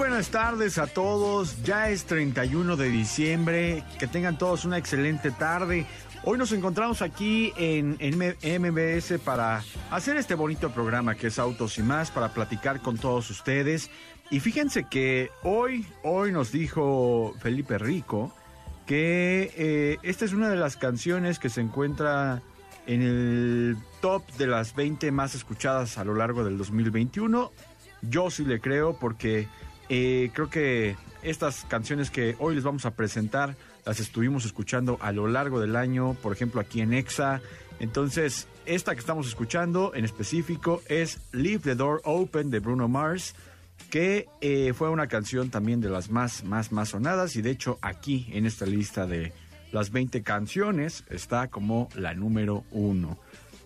buenas tardes a todos. Ya es 31 de diciembre. Que tengan todos una excelente tarde. Hoy nos encontramos aquí en, MBS para hacer este bonito programa que es Autos y más, para platicar con todos ustedes. Y fíjense que hoy, hoy nos dijo Felipe Rico que eh, esta es una de las canciones que se encuentra en el top de las 20 más escuchadas a lo largo del 2021. Yo sí le creo porque eh, creo que estas canciones que hoy les vamos a presentar las estuvimos escuchando a lo largo del año, por ejemplo aquí en EXA. Entonces, esta que estamos escuchando en específico es Leave the Door Open de Bruno Mars, que eh, fue una canción también de las más, más, más sonadas y de hecho aquí en esta lista de las 20 canciones está como la número uno.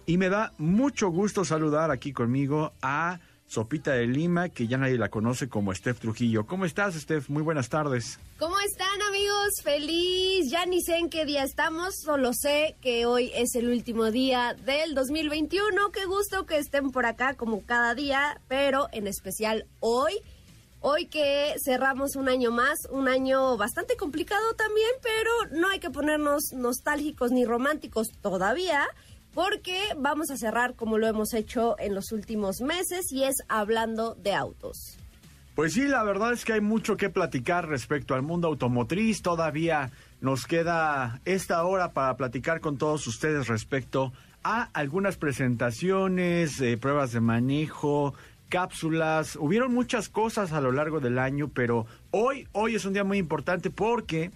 Y me da mucho gusto saludar aquí conmigo a Sopita de Lima, que ya nadie la conoce como Steph Trujillo. ¿Cómo estás, Steph? Muy buenas tardes. ¿Cómo están, amigos? Feliz. Ya ni sé en qué día estamos, solo sé que hoy es el último día del 2021. Qué gusto que estén por acá como cada día, pero en especial hoy. Hoy que cerramos un año más, un año bastante complicado también, pero no hay que ponernos nostálgicos ni románticos todavía porque vamos a cerrar como lo hemos hecho en los últimos meses y es hablando de autos. Pues sí, la verdad es que hay mucho que platicar respecto al mundo automotriz. Todavía nos queda esta hora para platicar con todos ustedes respecto a algunas presentaciones, eh, pruebas de manejo, cápsulas. Hubieron muchas cosas a lo largo del año, pero hoy, hoy es un día muy importante porque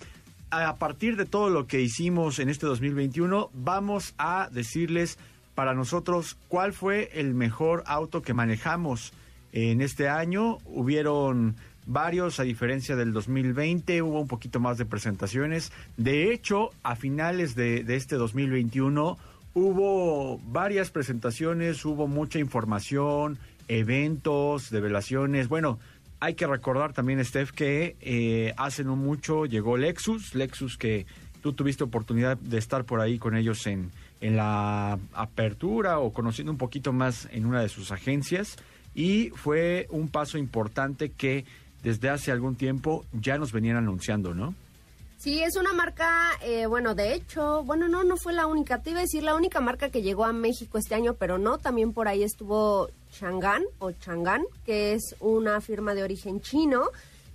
a partir de todo lo que hicimos en este 2021, vamos a decirles para nosotros cuál fue el mejor auto que manejamos en este año. Hubieron varios, a diferencia del 2020, hubo un poquito más de presentaciones. De hecho, a finales de, de este 2021 hubo varias presentaciones, hubo mucha información, eventos, revelaciones. Bueno, hay que recordar también, Steph, que eh, hace no mucho llegó Lexus, Lexus que tú tuviste oportunidad de estar por ahí con ellos en, en la apertura o conociendo un poquito más en una de sus agencias y fue un paso importante que desde hace algún tiempo ya nos venían anunciando, ¿no? Sí, es una marca, eh, bueno, de hecho, bueno, no, no fue la única, te iba a decir la única marca que llegó a México este año, pero no, también por ahí estuvo Chang'an o Chang'an, que es una firma de origen chino.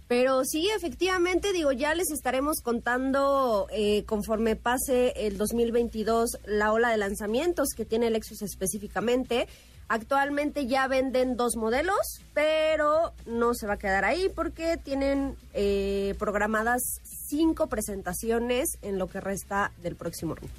Pero sí, efectivamente, digo, ya les estaremos contando eh, conforme pase el 2022 la ola de lanzamientos que tiene Lexus específicamente. Actualmente ya venden dos modelos, pero no se va a quedar ahí porque tienen eh, programadas cinco presentaciones en lo que resta del próximo año.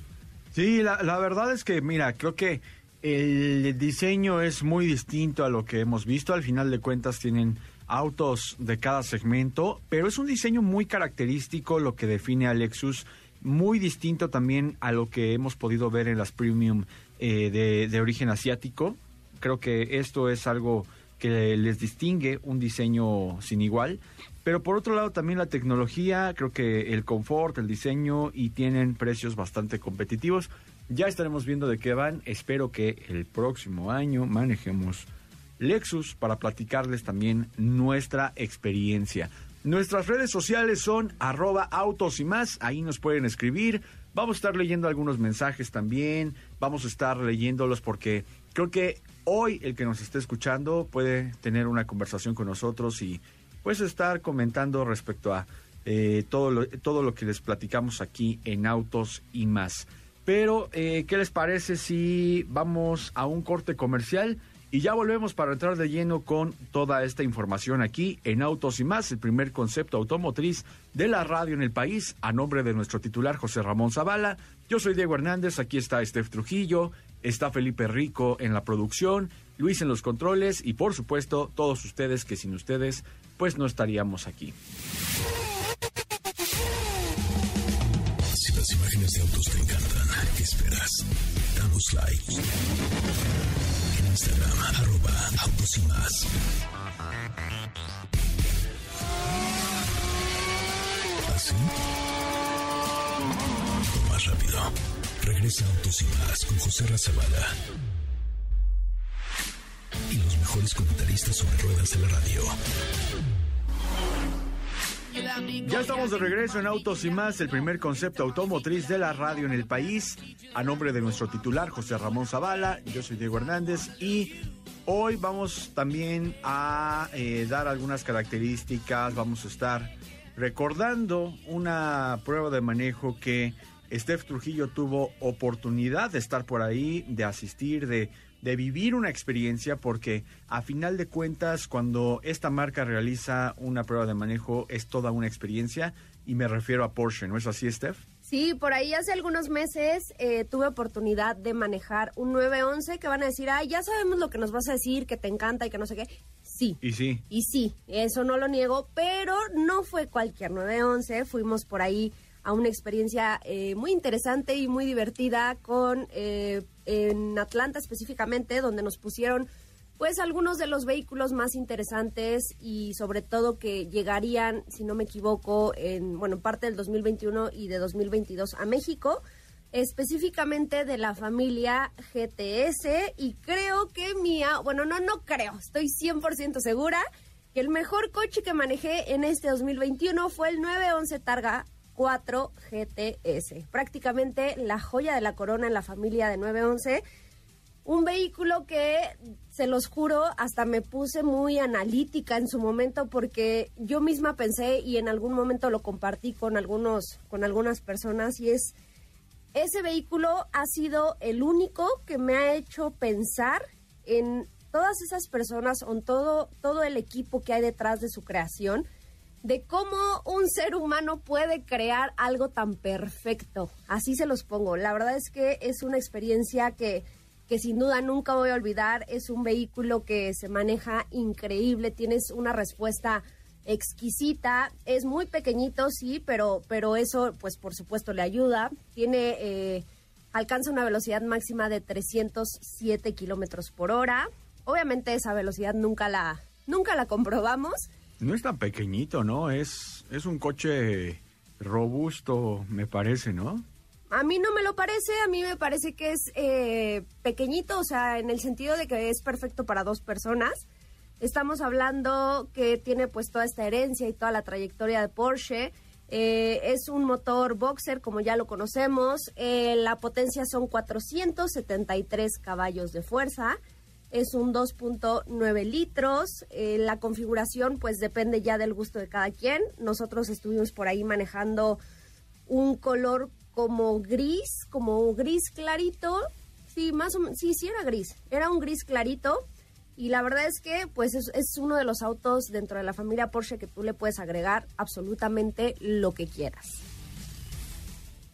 Sí, la, la verdad es que, mira, creo que el diseño es muy distinto a lo que hemos visto. Al final de cuentas tienen autos de cada segmento, pero es un diseño muy característico lo que define a Lexus, muy distinto también a lo que hemos podido ver en las premium eh, de, de origen asiático. Creo que esto es algo que les distingue un diseño sin igual. Pero por otro lado también la tecnología, creo que el confort, el diseño y tienen precios bastante competitivos. Ya estaremos viendo de qué van. Espero que el próximo año manejemos Lexus para platicarles también nuestra experiencia. Nuestras redes sociales son arroba autos y más. Ahí nos pueden escribir. Vamos a estar leyendo algunos mensajes también. Vamos a estar leyéndolos porque creo que hoy el que nos esté escuchando puede tener una conversación con nosotros y pues estar comentando respecto a eh, todo, lo, todo lo que les platicamos aquí en Autos y más. Pero, eh, ¿qué les parece si vamos a un corte comercial? Y ya volvemos para entrar de lleno con toda esta información aquí en Autos y más, el primer concepto automotriz de la radio en el país, a nombre de nuestro titular José Ramón Zavala. Yo soy Diego Hernández, aquí está Steph Trujillo, está Felipe Rico en la producción, Luis en los controles y por supuesto todos ustedes que sin ustedes pues no estaríamos aquí. Si las imágenes de autos te encantan, ¿qué esperas? Danos like. En Instagram, arroba autos y más. ¿Así? Más rápido. Regresa Autos con José Razabala. Y los mejores comentaristas sobre ruedas de la radio. Ya estamos de regreso en Autos y más, el primer concepto automotriz de la radio en el país. A nombre de nuestro titular, José Ramón Zavala, yo soy Diego Hernández y hoy vamos también a eh, dar algunas características, vamos a estar recordando una prueba de manejo que Steph Trujillo tuvo oportunidad de estar por ahí, de asistir, de de vivir una experiencia porque a final de cuentas cuando esta marca realiza una prueba de manejo es toda una experiencia y me refiero a Porsche, ¿no es así, Steph? Sí, por ahí hace algunos meses eh, tuve oportunidad de manejar un 911 que van a decir, ay, ya sabemos lo que nos vas a decir, que te encanta y que no sé qué. Sí. Y sí. Y sí, eso no lo niego, pero no fue cualquier 911, fuimos por ahí a una experiencia eh, muy interesante y muy divertida con eh, en Atlanta específicamente, donde nos pusieron pues algunos de los vehículos más interesantes y sobre todo que llegarían, si no me equivoco, en bueno, parte del 2021 y de 2022 a México, específicamente de la familia GTS y creo que mía, bueno, no no creo, estoy 100% segura que el mejor coche que manejé en este 2021 fue el 911 Targa 4 GTS. Prácticamente la joya de la corona en la familia de 911. Un vehículo que, se los juro, hasta me puse muy analítica en su momento porque yo misma pensé y en algún momento lo compartí con, algunos, con algunas personas y es, ese vehículo ha sido el único que me ha hecho pensar en todas esas personas, en todo, todo el equipo que hay detrás de su creación de cómo un ser humano puede crear algo tan perfecto. Así se los pongo. La verdad es que es una experiencia que, que sin duda nunca voy a olvidar. Es un vehículo que se maneja increíble, tienes una respuesta exquisita, es muy pequeñito, sí, pero, pero eso, pues por supuesto, le ayuda. Tiene, eh, alcanza una velocidad máxima de 307 kilómetros por hora. Obviamente esa velocidad nunca la, nunca la comprobamos no es tan pequeñito, ¿no? Es, es un coche robusto, me parece, ¿no? A mí no me lo parece, a mí me parece que es eh, pequeñito, o sea, en el sentido de que es perfecto para dos personas. Estamos hablando que tiene pues toda esta herencia y toda la trayectoria de Porsche. Eh, es un motor boxer, como ya lo conocemos. Eh, la potencia son 473 caballos de fuerza es un 2.9 litros. Eh, la configuración pues depende ya del gusto de cada quien. Nosotros estuvimos por ahí manejando un color como gris, como gris clarito. Sí, más o menos, sí, sí era gris. Era un gris clarito. Y la verdad es que pues es, es uno de los autos dentro de la familia Porsche que tú le puedes agregar absolutamente lo que quieras.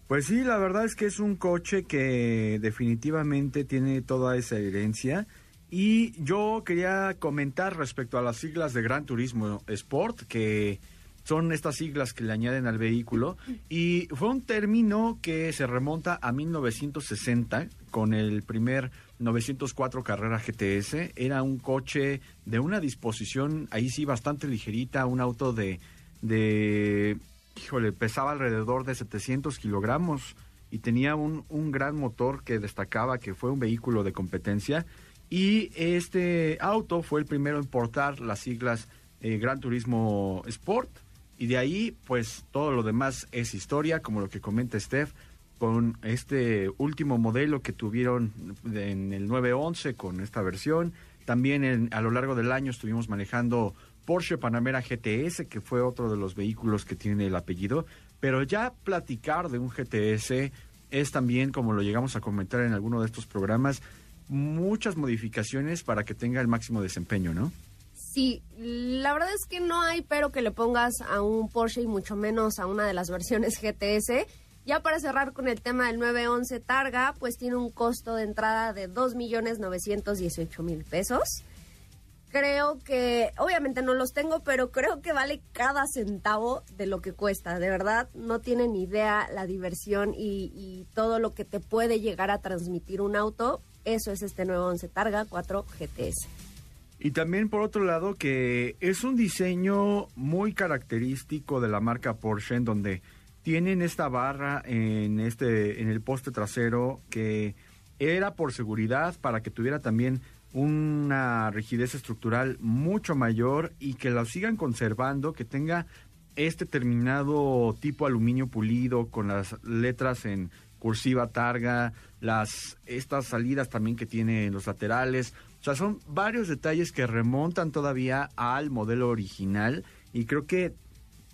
Pues sí, la verdad es que es un coche que definitivamente tiene toda esa herencia Y yo quería comentar respecto a las siglas de Gran Turismo Sport, que son estas siglas que le añaden al vehículo. Y fue un término que se remonta a 1960 con el primer 904 Carrera GTS. Era un coche de una disposición, ahí sí, bastante ligerita, un auto de, de híjole, pesaba alrededor de 700 kilogramos y tenía un, un gran motor que destacaba que fue un vehículo de competencia. Y este auto fue el primero en portar las siglas eh, Gran Turismo Sport. Y de ahí, pues todo lo demás es historia, como lo que comenta Steph, con este último modelo que tuvieron en el 911 con esta versión. También a lo largo del año estuvimos manejando Porsche Panamera GTS, que fue otro de los vehículos que tiene el apellido. Pero ya platicar de un GTS es también, como lo llegamos a comentar en alguno de estos programas, muchas modificaciones para que tenga el máximo desempeño, ¿no? Sí, la verdad es que no hay pero que le pongas a un Porsche y mucho menos a una de las versiones GTS. Ya para cerrar con el tema del 911 Targa, pues tiene un costo de entrada de 2.918.000 pesos. Creo que, obviamente no los tengo, pero creo que vale cada centavo de lo que cuesta. De verdad, no tienen idea la diversión y, y todo lo que te puede llegar a transmitir un auto. Eso es este 911 Targa 4 GTS. Y también por otro lado que es un diseño muy característico de la marca Porsche en donde tienen esta barra en este en el poste trasero que era por seguridad para que tuviera también una rigidez estructural mucho mayor y que la sigan conservando, que tenga este terminado tipo aluminio pulido con las letras en cursiva targa, las estas salidas también que tiene en los laterales. O sea, son varios detalles que remontan todavía al modelo original y creo que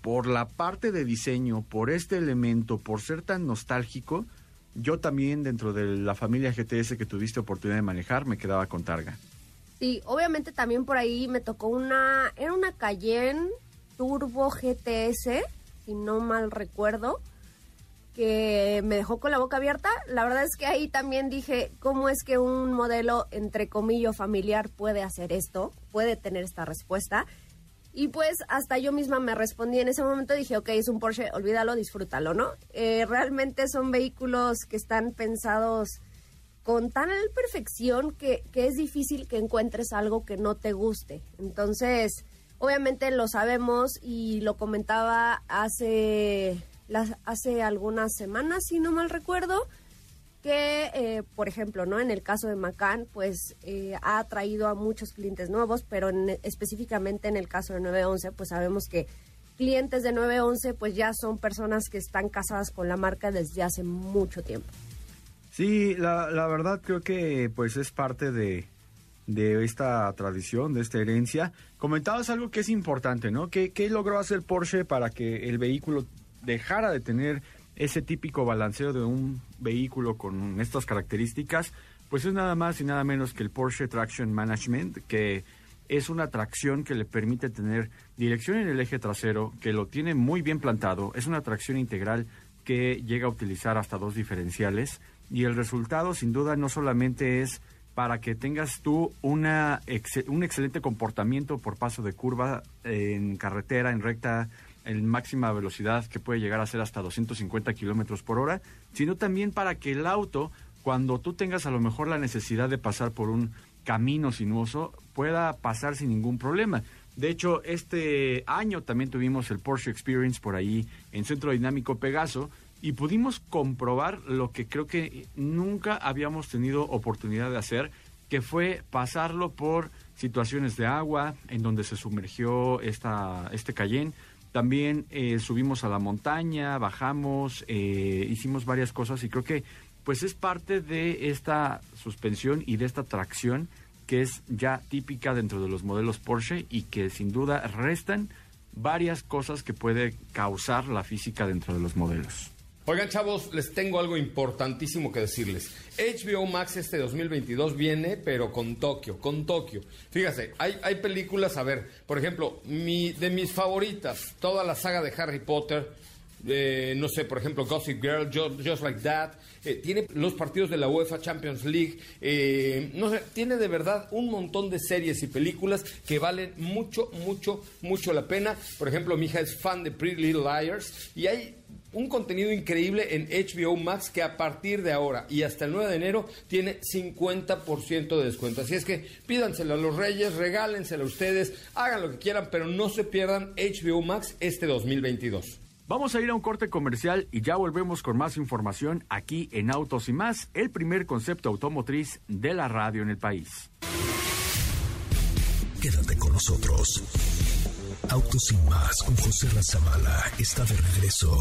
por la parte de diseño, por este elemento, por ser tan nostálgico, yo también dentro de la familia GTS que tuviste oportunidad de manejar me quedaba con Targa. Sí, obviamente también por ahí me tocó una, era una Cayenne Turbo GTS, si no mal recuerdo que me dejó con la boca abierta. La verdad es que ahí también dije, ¿cómo es que un modelo, entre comillas, familiar puede hacer esto? Puede tener esta respuesta. Y pues hasta yo misma me respondí en ese momento, dije, ok, es un Porsche, olvídalo, disfrútalo, ¿no? Eh, realmente son vehículos que están pensados con tal perfección que, que es difícil que encuentres algo que no te guste. Entonces, obviamente lo sabemos y lo comentaba hace las, hace algunas semanas, si no mal recuerdo, que, eh, por ejemplo, ¿no? En el caso de Macan, pues eh, ha atraído a muchos clientes nuevos, pero específicamente en el caso de 911, pues sabemos que clientes de 911 pues ya son personas que están casadas con la marca desde hace mucho tiempo. Sí, la, la verdad creo que pues es parte de, de esta tradición, de esta herencia. Comentabas algo que es importante, ¿no? ¿Qué, ¿Qué logró hacer Porsche para que el vehículo dejara de tener ese típico balanceo de un vehículo con estas características, pues es nada más y nada menos que el Porsche Traction Management, que es una tracción que le permite tener dirección en el eje trasero, que lo tiene muy bien plantado, es una tracción integral que llega a utilizar hasta dos diferenciales y el resultado sin duda no solamente es para que tengas tú una un excelente comportamiento por paso de curva en carretera, en recta, en máxima velocidad que puede llegar a ser hasta 250 kilómetros por hora, sino también para que el auto, cuando tú tengas a lo mejor la necesidad de pasar por un camino sinuoso, pueda pasar sin ningún problema. De hecho, este año también tuvimos el Porsche Experience por ahí en Centro Dinámico Pegaso y pudimos comprobar lo que creo que nunca habíamos tenido oportunidad de hacer, que fue pasarlo por situaciones de agua en donde se sumergió esta, este Cayenne, también eh, subimos a la montaña, bajamos, eh, hicimos varias cosas y creo que pues es parte de esta suspensión y de esta tracción que es ya típica dentro de los modelos Porsche y que sin duda restan varias cosas que puede causar la física dentro de los modelos. Oigan, chavos, les tengo algo importantísimo que decirles. HBO Max este 2022 viene, pero con Tokio, con Tokio. Fíjate, hay, películas, a ver, por ejemplo, mi, de mis favoritas, toda la saga de Harry Potter, eh, no sé, por ejemplo, Gossip Girl, Just, Like That, eh, tiene los partidos de la UEFA Champions League, eh, no sé, tiene de verdad un montón de series y películas que valen mucho, mucho, mucho la pena. Por ejemplo, mi hija es fan de Pretty Little Liars y hay un contenido increíble en HBO Max que a partir de ahora y hasta el 9 de enero tiene 50% de descuento. Así es que pídanselo a los reyes, regálenselo a ustedes, hagan lo que quieran, pero no se pierdan HBO Max este 2022. Vamos a ir a un corte comercial y ya volvemos con más información aquí en Autos y más, el primer concepto automotriz de la radio en el país. Quédate con nosotros. Autos y más con José Razabala está de regreso.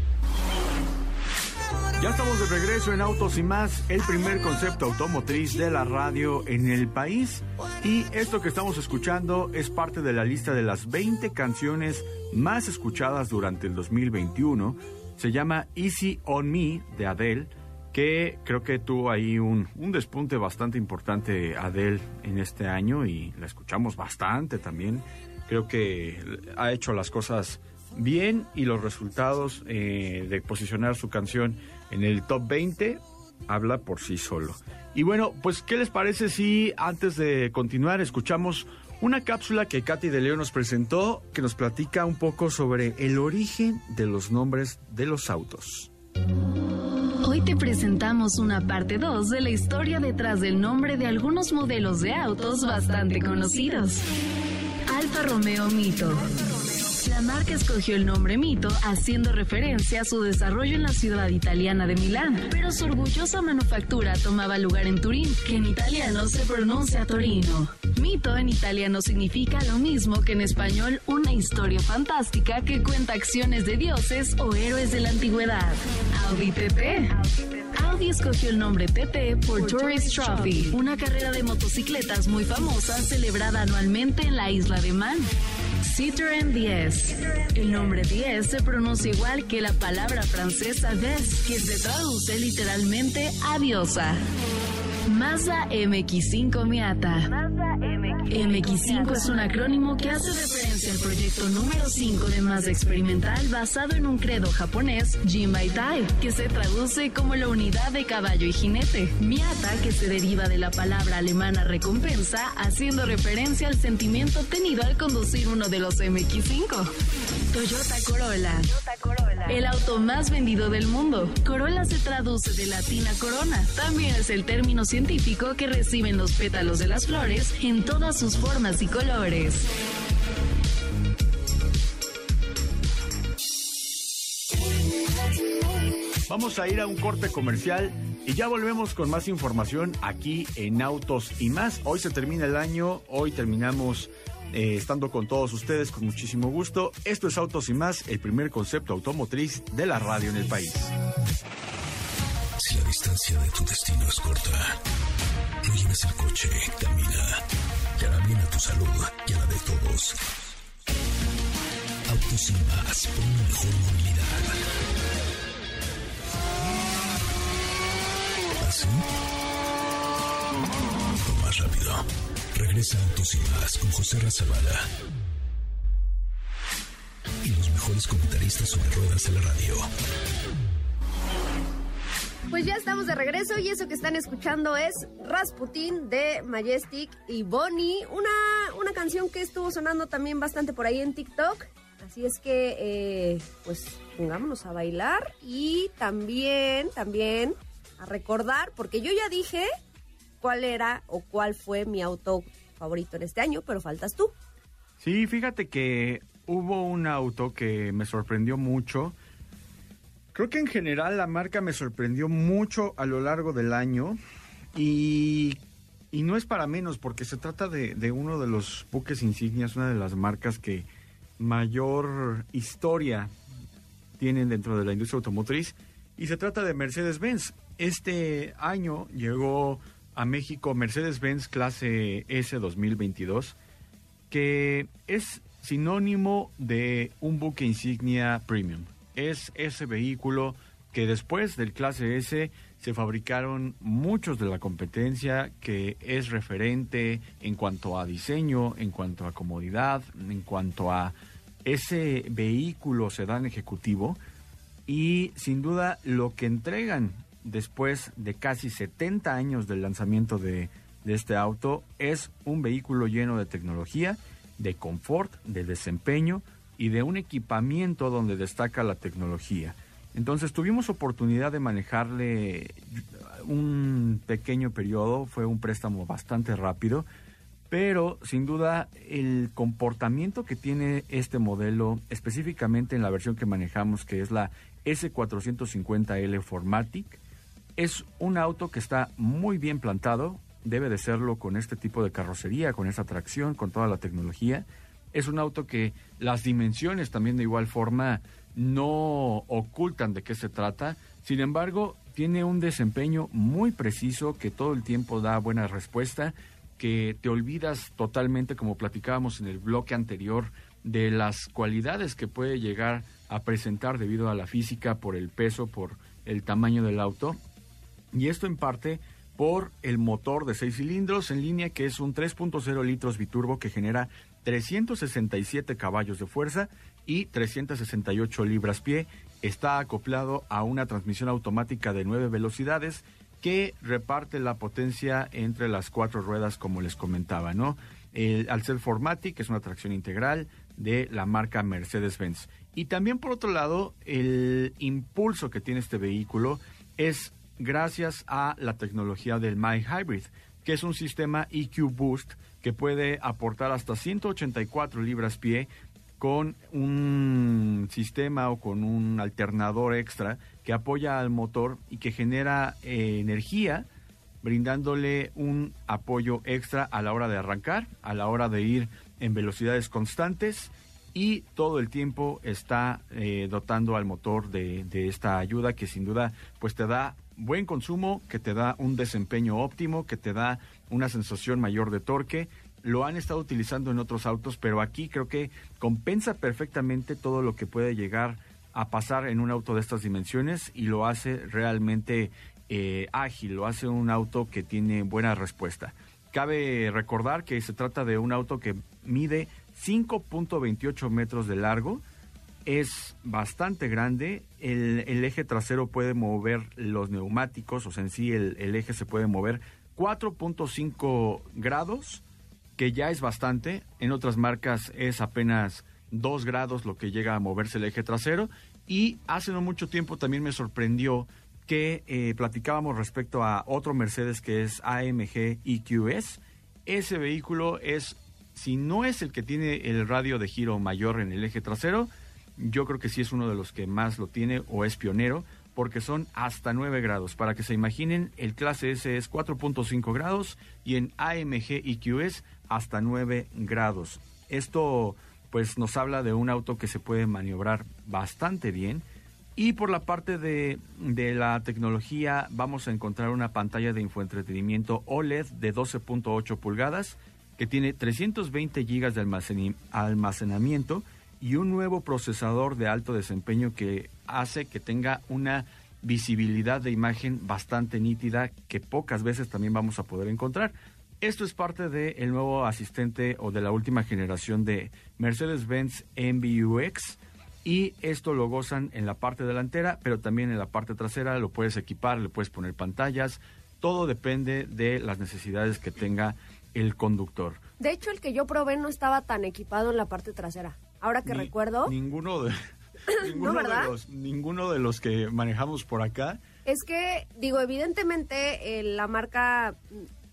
Ya estamos de regreso en Autos y más, el primer concepto automotriz de la radio en el país. Y esto que estamos escuchando es parte de la lista de las 20 canciones más escuchadas durante el 2021. Se llama Easy on Me de Adele que creo que tuvo ahí un, despunte bastante importante Adele en este año y la escuchamos bastante también. Creo que ha hecho las cosas bien y los resultados eh, de posicionar su canción en el top 20 habla por sí solo. Y bueno, pues ¿qué les parece si antes de continuar escuchamos una cápsula que Katy de León nos presentó que nos platica un poco sobre el origen de los nombres de los autos? Hoy te presentamos una parte 2 de la historia detrás del nombre de algunos modelos de autos bastante conocidos. Alfa Romeo Mito. La marca escogió el nombre Mito haciendo referencia a su desarrollo en la ciudad italiana de Milán, pero su orgullosa manufactura tomaba lugar en Turín, que en italiano se pronuncia Torino. Mito en italiano significa lo mismo que en español una historia fantástica que cuenta acciones de dioses o héroes de la antigüedad. Audi TT. Audi escogió el nombre TT por Tourist Trophy, una carrera de motocicletas muy famosa celebrada anualmente en la isla de Man. Citroën 10. El nombre 10 se pronuncia igual que la palabra francesa des, que se traduce literalmente a diosa. Mazda MX5 Miata. MX5 es un acrónimo que hace referencia al proyecto número 5 de Mazda Experimental basado en un credo japonés, Jinbaitai, que se traduce como la unidad de caballo y jinete. Miata, que se deriva de la palabra alemana recompensa, haciendo referencia al sentimiento tenido al conducir uno de los MX5. Toyota Corolla. El auto más vendido del mundo. Corolla se traduce de latina corona. También es el término científico que reciben los pétalos de las flores en todas sus formas y colores. Vamos a ir a un corte comercial y ya volvemos con más información aquí en Autos y más. Hoy se termina el año, hoy terminamos eh, estando con todos ustedes con muchísimo gusto. Esto es Autos y más, el primer concepto automotriz de la radio en el país. Si la distancia de tu destino es corta, no lleves el coche, camina. Te hará bien a tu salud y a la de todos. Autos y una mejor movilidad. ¿Así? O más rápido. Regresa Autos y con José Razabala. Y los mejores comentaristas sobre ruedas de la radio. Pues ya estamos de regreso y eso que están escuchando es Rasputin de Majestic y Bonnie, una, una canción que estuvo sonando también bastante por ahí en TikTok. Así es que, eh, pues pongámonos a bailar y también, también a recordar, porque yo ya dije cuál era o cuál fue mi auto favorito en este año, pero faltas tú. Sí, fíjate que hubo un auto que me sorprendió mucho. Creo que en general la marca me sorprendió mucho a lo largo del año y, no es para menos porque se trata de, de, uno de los buques insignias, una de las marcas que mayor historia tienen dentro de la industria automotriz y se trata de Mercedes-Benz. este año llegó a México Mercedes-Benz clase S 2022, que es sinónimo de un buque insignia premium. Es ese vehículo que después del clase S se fabricaron muchos de la competencia que es referente en cuanto a diseño, en cuanto a comodidad, en cuanto a ese vehículo sedán ejecutivo. Y sin duda lo que entregan después de casi 70 años del lanzamiento de, de este auto es un vehículo lleno de tecnología, de confort, de desempeño y de un equipamiento donde destaca la tecnología. Entonces tuvimos oportunidad de manejarle un pequeño periodo, fue un préstamo bastante rápido, pero sin duda el comportamiento que tiene este modelo, específicamente en la versión que manejamos, que es la S450L Formatic, es un auto que está muy bien plantado, debe de serlo con este tipo de carrocería, con esa tracción, con toda la tecnología. Es un auto que las dimensiones también de igual forma no ocultan de qué se trata. Sin embargo, tiene un desempeño muy preciso que todo el tiempo da buena respuesta, que te olvidas totalmente, como platicábamos en el bloque anterior, de las cualidades que puede llegar a presentar debido a la física, por el peso, por el tamaño del auto. Y esto en parte por el motor de seis cilindros en línea que es un 3.0 litros biturbo que genera 367 caballos de fuerza y 368 libras-pie. Está acoplado a una transmisión automática de nueve velocidades que reparte la potencia entre las cuatro ruedas, como les comentaba, ¿no? El, al ser Formatic es una tracción integral de la marca Mercedes-Benz. Y también, por otro lado, el impulso que tiene este vehículo es gracias a la tecnología del My Hybrid, que es un sistema EQ Boost que puede aportar hasta 184 libras-pie con un sistema o con un alternador extra que apoya al motor y que genera eh, energía, brindándole un apoyo extra a la hora de arrancar, a la hora de ir en velocidades constantes y todo el tiempo está eh, dotando al motor de, de, esta ayuda que sin duda pues te da buen consumo, que te da un desempeño óptimo, que te da una sensación mayor de torque lo han estado utilizando en otros autos, pero aquí creo que compensa perfectamente todo lo que puede llegar a pasar en un auto de estas dimensiones y lo hace realmente eh, ágil, lo hace un auto que tiene buena respuesta. Cabe recordar que se trata de un auto que mide 5.28 metros de largo, es bastante grande, el, el, eje trasero puede mover los neumáticos, o sea, en sí el, el eje se puede mover 4.5 grados, que ya es bastante. En otras marcas es apenas 2 grados lo que llega a moverse el eje trasero. Y hace no mucho tiempo también me sorprendió que eh, platicábamos respecto a otro Mercedes que es AMG EQS. Ese vehículo es, si no es el que tiene el radio de giro mayor en el eje trasero, yo creo que sí es uno de los que más lo tiene o es pionero porque son hasta 9 grados. Para que se imaginen, el clase S es 4.5 grados y en AMG EQS hasta 9 grados. Esto pues nos habla de un auto que se puede maniobrar bastante bien. Y por la parte de, de la tecnología vamos a encontrar una pantalla de infoentretenimiento OLED de 12.8 pulgadas que tiene 320 gigas de almacenamiento y un nuevo procesador de alto desempeño que hace que tenga una visibilidad de imagen bastante nítida que pocas veces también vamos a poder encontrar. Esto es parte del nuevo asistente o de la última generación de Mercedes-Benz MBUX y esto lo gozan en la parte delantera, pero también en la parte trasera lo puedes equipar, le puedes poner pantallas, todo depende de las necesidades que tenga el conductor. De hecho, el que yo probé no estaba tan equipado en la parte trasera. Ahora que Ni- recuerdo, Ninguno de, ninguno, de ¿verdad? los, ninguno de los que manejamos por acá. es que, digo, evidentemente eh, la marca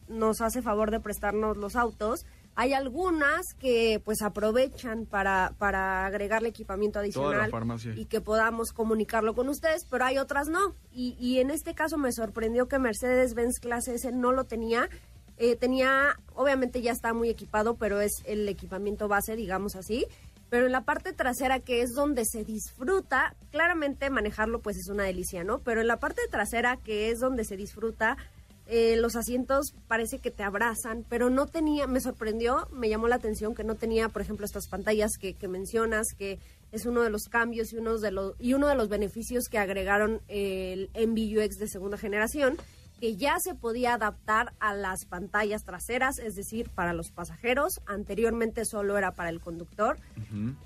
nos hace favor de prestarnos los autos. Hay algunas que pues aprovechan para, para agregarle equipamiento adicional y que podamos comunicarlo con ustedes, pero hay otras no. Y, y en este caso me sorprendió que Mercedes-Benz Clase S no lo tenía. Eh, tenía, obviamente ya está muy equipado, pero es el equipamiento base, digamos así. Pero en la parte trasera que es donde se disfruta, claramente manejarlo pues es una delicia, ¿no? Pero en la parte trasera que es donde se disfruta, eh, los asientos parece que te abrazan, pero no tenía, me sorprendió, me llamó la atención que no tenía, por ejemplo, estas pantallas que, mencionas, que es uno de los cambios y uno de los, y uno de los beneficios que agregaron el MBUX de segunda generación, que ya se podía adaptar a las pantallas traseras, es decir, para los pasajeros. Anteriormente solo era para el conductor.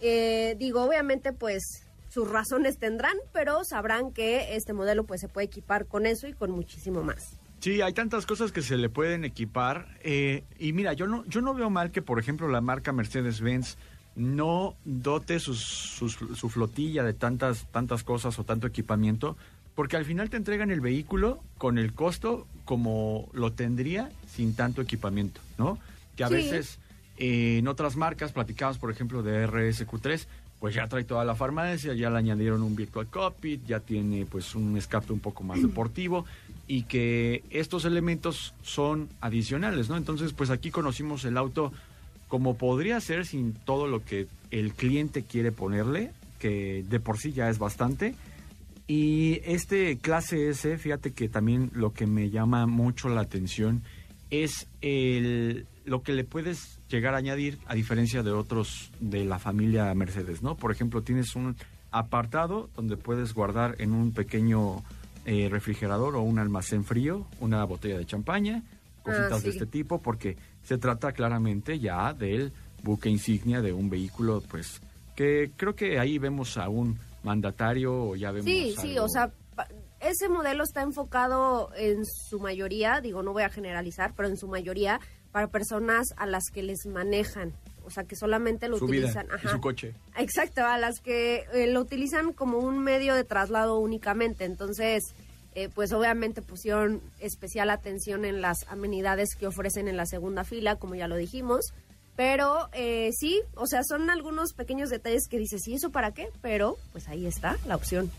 Eh, digo, obviamente, pues sus razones tendrán, pero sabrán que este modelo pues se puede equipar con eso y con muchísimo más. Sí, hay tantas cosas que se le pueden equipar. eh, y mira, yo no, yo no veo mal que, por ejemplo, la marca Mercedes-Benz no dote sus- sus- su flotilla de tantas, tantas cosas o tanto equipamiento, porque al final te entregan el vehículo con el costo como lo tendría sin tanto equipamiento, ¿no? Que a Sí. veces eh, en otras marcas, platicamos por ejemplo de RSQ3, pues ya trae toda la farmacia, ya le añadieron un Virtual Cockpit, ya tiene pues un escape un poco más deportivo y que estos elementos son adicionales, ¿no? Entonces pues aquí conocimos el auto como podría ser sin todo lo que el cliente quiere ponerle, que de por sí ya es bastante. Y este clase S, fíjate que también lo que me llama mucho la atención es el, lo que le puedes llegar a añadir a diferencia de otros de la familia Mercedes, ¿no? Por ejemplo, tienes un apartado donde puedes guardar en un pequeño eh, refrigerador o un almacén frío una botella de champaña, cositas Ah, de sí. este tipo, porque se trata claramente ya del buque insignia de un vehículo, pues que creo que ahí vemos a un mandatario o ya vemos Sí, sí, o sea, ese modelo está enfocado en su mayoría, digo, no voy a generalizar, pero en su mayoría para personas a las que les manejan, o sea, que solamente lo su vida utilizan. y su coche. Exacto, a las que eh, lo utilizan como un medio de traslado únicamente. Entonces, eh, pues obviamente pusieron especial atención en las amenidades que ofrecen en la segunda fila, como ya lo dijimos. Pero eh, sí, o sea, son algunos pequeños detalles que dices, ¿y eso para qué? Pero pues ahí está la opción.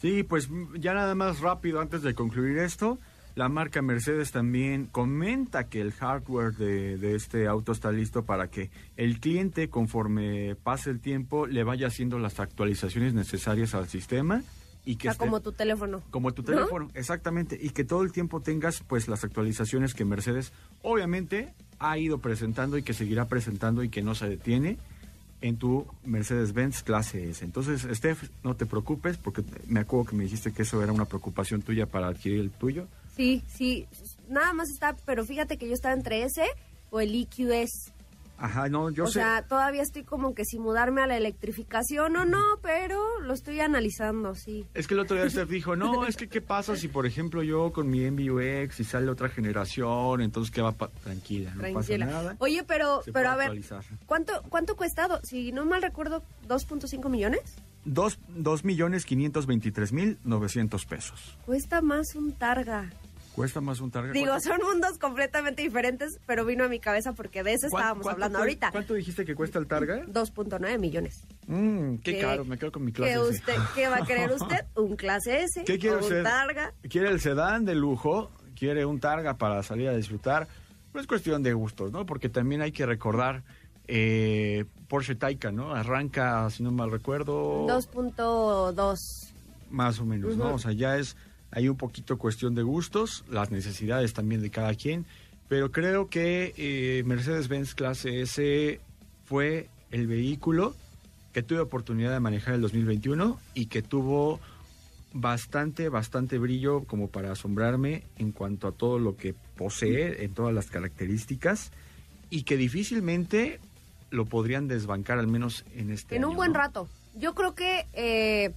Sí, pues ya nada más rápido antes de concluir esto, la marca Mercedes también comenta que el hardware de este auto está listo para que el cliente, conforme pase el tiempo, le vaya haciendo las actualizaciones necesarias al sistema y que esté- como tu teléfono. como tu ¿No? teléfono, exactamente, y que todo el tiempo tengas pues las actualizaciones que Mercedes obviamente ha ido presentando y que seguirá presentando y que no se detiene en tu Mercedes-Benz clase S. Entonces, Steph, no te preocupes porque me acuerdo que me dijiste que eso era una preocupación tuya para adquirir el tuyo. Sí, sí, nada más está, pero fíjate que yo estaba entre ese o el EQS. Ajá, no, yo o sé. sea, todavía estoy como que si mudarme a la electrificación o no, pero lo estoy analizando, sí. Es que el otro día Steph dijo, no, es que qué pasa si, por ejemplo, yo con mi MBUX y sale otra generación, entonces qué va pa- tranquila, no Tranquila. pasa nada. Oye, pero, Se pero a ver, actualizar. ¿cuánto, ¿cuánto cuesta? Si no mal recuerdo, 2.5 millones. Dos, dos millones quinientos veintitrés mil novecientos pesos. Cuesta más un Targa. Cuesta más un Targa. Digo, ¿Cuánto- son mundos completamente diferentes, pero vino a mi cabeza porque de eso estábamos hablando ahorita. ¿Cuánto dijiste que cuesta el Targa? 2.9 millones. Mmm, qué ¿Qué- caro, me quedo con mi clase ¿Qué, S. ¿Qué va a querer usted? ¿Un clase S? ¿Qué quiere ¿O un usted? Targa? ¿Quiere el sedán de lujo? ¿Quiere un Targa para salir a disfrutar? Pues es cuestión de gustos, ¿no? Porque también hay que recordar eh, Porsche Taycan, ¿no? Arranca, si no mal recuerdo, 2.2. más o menos, ¿no? O sea, ya es hay un poquito cuestión de gustos, las necesidades también de cada quien, pero creo que eh, Mercedes-Benz Clase S fue el vehículo que tuve oportunidad de manejar el 2021 y que tuvo bastante, bastante brillo como para asombrarme en cuanto a todo lo que posee, en todas las características, y que difícilmente lo podrían desbancar al menos en este En un buen ¿no? rato. Yo creo que eh,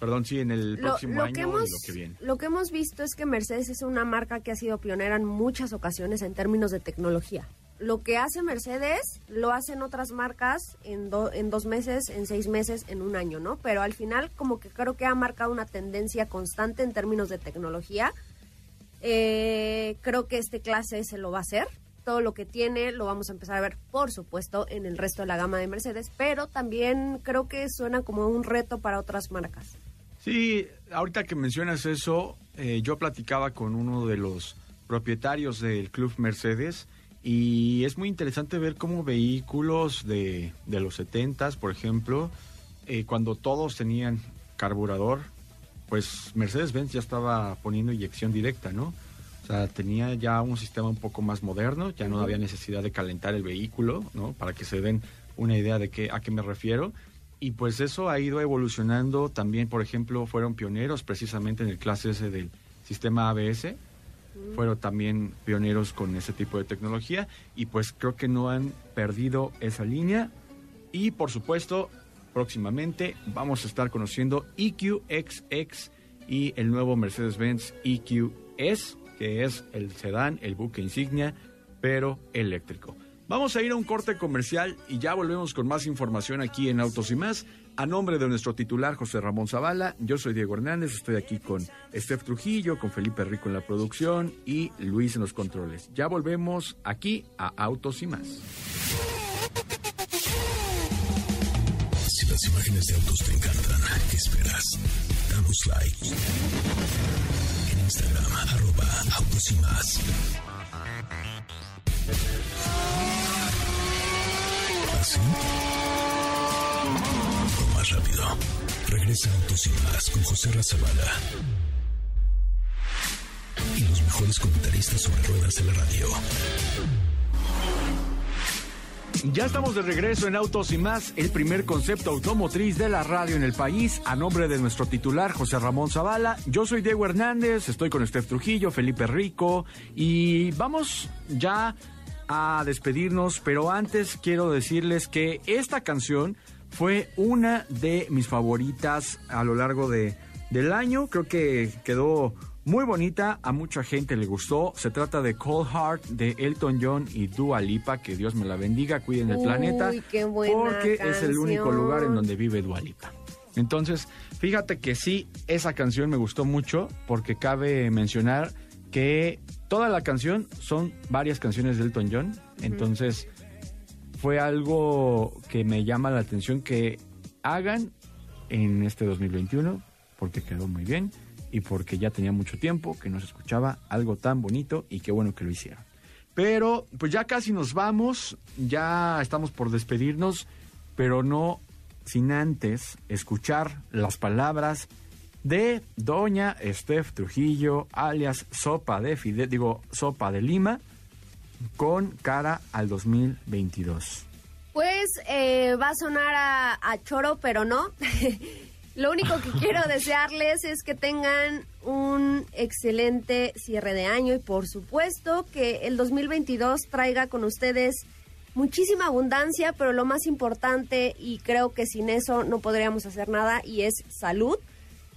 Perdón, sí, en el lo, próximo lo año que hemos, y lo que viene. lo que hemos visto es que Mercedes es una marca que ha sido pionera en muchas ocasiones en términos de tecnología. Lo que hace Mercedes lo hacen otras marcas en, do- en dos meses, en seis meses, en un año, ¿no? Pero al final como que creo que ha marcado una tendencia constante en términos de tecnología. Eh, creo que este clase se lo va a hacer. Todo lo que tiene lo vamos a empezar a ver, por supuesto, en el resto de la gama de Mercedes, pero también creo que suena como un reto para otras marcas. Sí, ahorita que mencionas eso, eh, yo platicaba con uno de los propietarios del Club Mercedes Y es muy interesante ver cómo vehículos de, de los 70 por ejemplo, eh, cuando todos tenían carburador, pues Mercedes-Benz ya estaba poniendo inyección directa, ¿no? O sea, tenía ya un sistema un poco más moderno, ya no había necesidad de calentar el vehículo, ¿no? Para que se den una idea de qué, a qué me refiero. Y pues eso ha ido evolucionando. También, por ejemplo, fueron pioneros precisamente en el clase S del sistema ABS. Fueron también pioneros con ese tipo de tecnología. Y pues creo que no han perdido esa línea. Y por supuesto, próximamente vamos a estar conociendo EQXX y el nuevo Mercedes-Benz EQS, que es el sedán, el buque insignia, pero eléctrico. Vamos a ir a un corte comercial y ya volvemos con más información aquí en Autos y más. A nombre de nuestro titular José Ramón Zavala, yo soy Diego Hernández, estoy aquí con Steph Trujillo, con Felipe Rico en la producción y Luis en los controles. Ya volvemos aquí a Autos y más. Si las imágenes de autos te encantan, ¿qué esperas? Damos like. En Instagram, arroba autos y más. Más rápido. Regresa Autos y más con José Razabala. Y los mejores comentaristas sobre ruedas de la radio. Ya estamos de regreso en Autos y más, el primer concepto automotriz de la radio en el país, a nombre de nuestro titular José Ramón Zavala. Yo soy Diego Hernández, estoy con Steph Trujillo, Felipe Rico y vamos ya a despedirnos, pero antes quiero decirles que esta canción fue una de mis favoritas a lo largo de, del año. Creo que quedó muy bonita, a mucha gente le gustó. Se trata de Cold Heart de Elton John y Dua Lipa, que Dios me la bendiga, cuiden el Uy, planeta, qué buena porque es el único lugar en donde vive Dua Lipa. Entonces, fíjate que sí, esa canción me gustó mucho porque cabe mencionar que toda la canción son varias canciones de Elton John. Entonces, fue algo que me llama la atención que hagan en este 2021 porque quedó muy bien y porque ya tenía mucho tiempo que no se escuchaba algo tan bonito y qué bueno que lo hicieron. Pero pues ya casi nos vamos, ya estamos por despedirnos, pero no sin antes escuchar las palabras de doña Steph Trujillo, alias Sopa de Fide, digo Sopa de Lima, con cara al 2022. Pues eh, va a sonar a, a choro, pero no. Lo único que quiero desearles es que tengan un excelente cierre de año y por supuesto que el 2022 traiga con ustedes muchísima abundancia, pero lo más importante y creo que sin eso no podríamos hacer nada y es salud.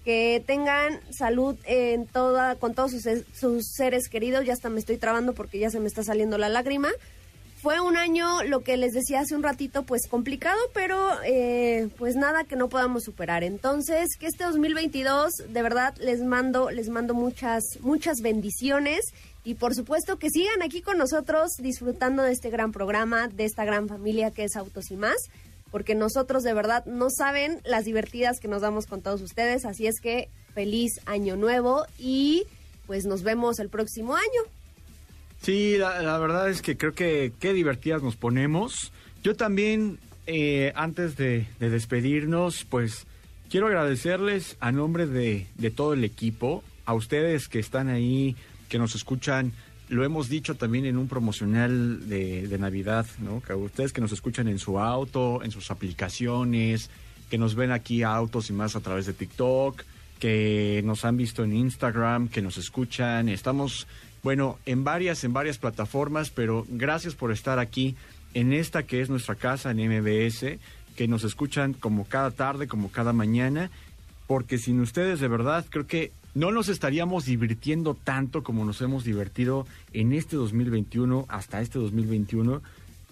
Que tengan salud en toda, con todos sus, sus seres queridos. Ya hasta me estoy trabando porque ya se me está saliendo la lágrima. Fue un año, lo que les decía hace un ratito, pues complicado, pero eh, pues nada que no podamos superar. Entonces, que este 2022, de verdad, les mando, les mando muchas, muchas bendiciones y por supuesto que sigan aquí con nosotros disfrutando de este gran programa, de esta gran familia que es Autos y más, porque nosotros de verdad no saben las divertidas que nos damos con todos ustedes. Así es que feliz año nuevo y pues nos vemos el próximo año. Sí, la, verdad es que creo que qué divertidas nos ponemos. Yo también, eh, antes de, de despedirnos, pues quiero agradecerles a nombre de, de todo el equipo, a ustedes que están ahí, que nos escuchan. Lo hemos dicho también en un promocional de, Navidad, ¿no? Que ustedes que nos escuchan en su auto, en sus aplicaciones, que nos ven aquí a autos y más a través de TikTok, que nos han visto en Instagram, que nos escuchan. Estamos, bueno, en varias, en varias plataformas, pero gracias por estar aquí en esta que es nuestra casa en MBS, que nos escuchan como cada tarde, como cada mañana, porque sin ustedes de verdad creo que no nos estaríamos divirtiendo tanto como nos hemos divertido en este 2021 hasta este 2021.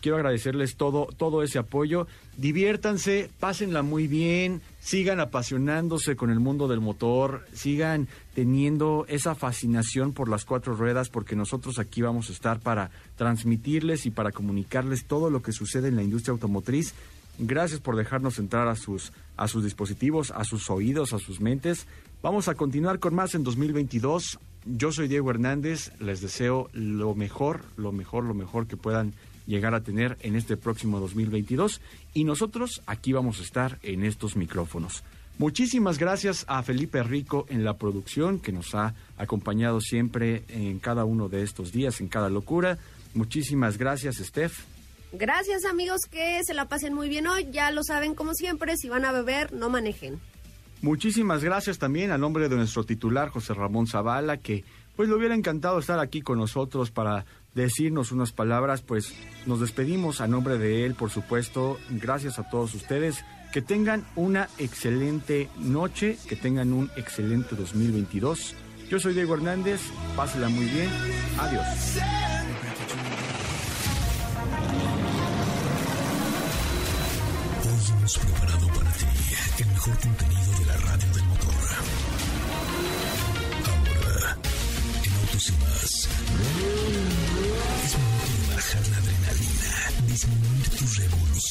Quiero agradecerles todo, todo ese apoyo. Diviértanse, pásenla muy bien, sigan apasionándose con el mundo del motor, sigan teniendo esa fascinación por las cuatro ruedas, porque nosotros aquí vamos a estar para transmitirles y para comunicarles todo lo que sucede en la industria automotriz. Gracias por dejarnos entrar a sus, a sus dispositivos, a sus oídos, a sus mentes. Vamos a continuar con más en 2022. Yo soy Diego Hernández, les deseo lo mejor, lo mejor, lo mejor que puedan llegar a tener en este próximo 2022 y nosotros aquí vamos a estar en estos micrófonos. Muchísimas gracias a Felipe Rico en la producción que nos ha acompañado siempre en cada uno de estos días, en cada locura. Muchísimas gracias, Steph. Gracias amigos, que se la pasen muy bien hoy. Ya lo saben como siempre, si van a beber, no manejen. Muchísimas gracias también a nombre de nuestro titular José Ramón Zavala, que pues le hubiera encantado estar aquí con nosotros para decirnos unas palabras, pues nos despedimos a nombre de él, por supuesto. Gracias a todos ustedes. Que tengan una excelente noche, que tengan un excelente 2022. Yo soy Diego Hernández, pásela muy bien. Adiós.